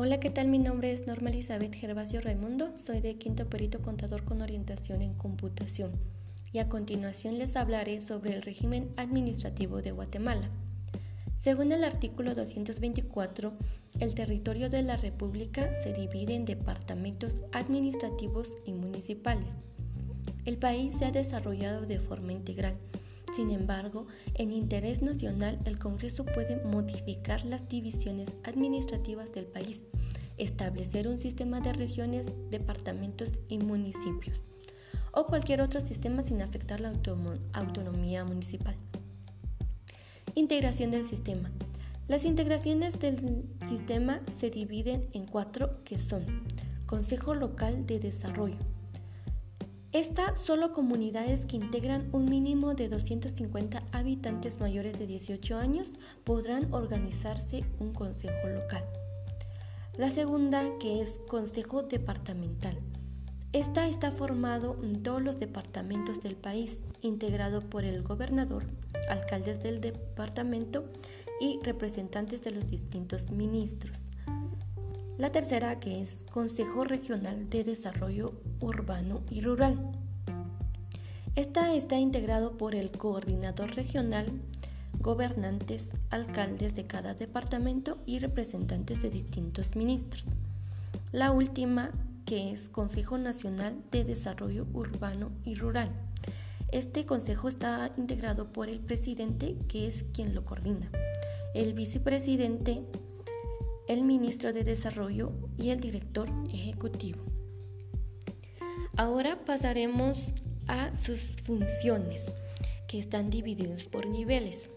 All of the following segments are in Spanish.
Hola, ¿qué tal? Mi nombre es Norma Elizabeth Gervasio Raimundo, soy de Quinto Perito Contador con orientación en computación y a continuación les hablaré sobre el régimen administrativo de Guatemala. Según el artículo 224, el territorio de la República se divide en departamentos administrativos y municipales. El país se ha desarrollado de forma integral sin embargo, en interés nacional, el Congreso puede modificar las divisiones administrativas del país, establecer un sistema de regiones, departamentos y municipios, o cualquier otro sistema sin afectar la autonomía municipal. Integración del sistema. Las integraciones del sistema se dividen en cuatro que son Consejo Local de Desarrollo, esta solo comunidades que integran un mínimo de 250 habitantes mayores de 18 años podrán organizarse un consejo local. La segunda, que es consejo departamental. Esta está formado en todos los departamentos del país, integrado por el gobernador, alcaldes del departamento y representantes de los distintos ministros. La tercera que es Consejo Regional de Desarrollo Urbano y Rural. Esta está integrado por el coordinador regional, gobernantes, alcaldes de cada departamento y representantes de distintos ministros. La última que es Consejo Nacional de Desarrollo Urbano y Rural. Este consejo está integrado por el presidente, que es quien lo coordina, el vicepresidente, el ministro de Desarrollo y el director ejecutivo. Ahora pasaremos a sus funciones, que están divididos por niveles.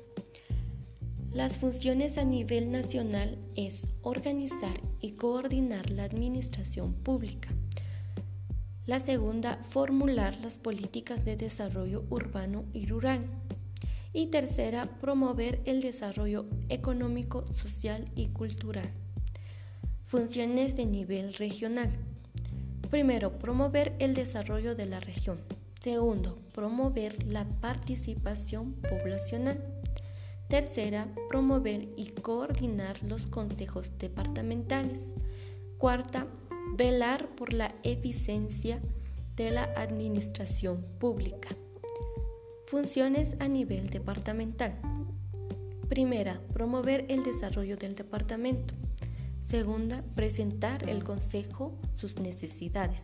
Las funciones a nivel nacional es organizar y coordinar la administración pública. La segunda, formular las políticas de desarrollo urbano y rural. Y tercera, promover el desarrollo económico, social y cultural. Funciones de nivel regional. Primero, promover el desarrollo de la región. Segundo, promover la participación poblacional. Tercera, promover y coordinar los consejos departamentales. Cuarta, velar por la eficiencia de la administración pública. Funciones a nivel departamental. Primera, promover el desarrollo del departamento. Segunda, presentar el Consejo sus necesidades.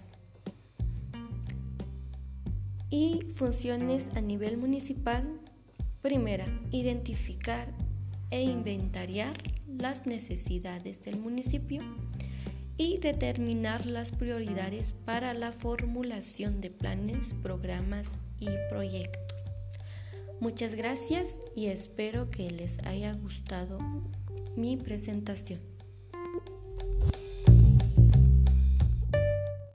Y funciones a nivel municipal. Primera, identificar e inventariar las necesidades del municipio y determinar las prioridades para la formulación de planes, programas y proyectos. Muchas gracias y espero que les haya gustado mi presentación.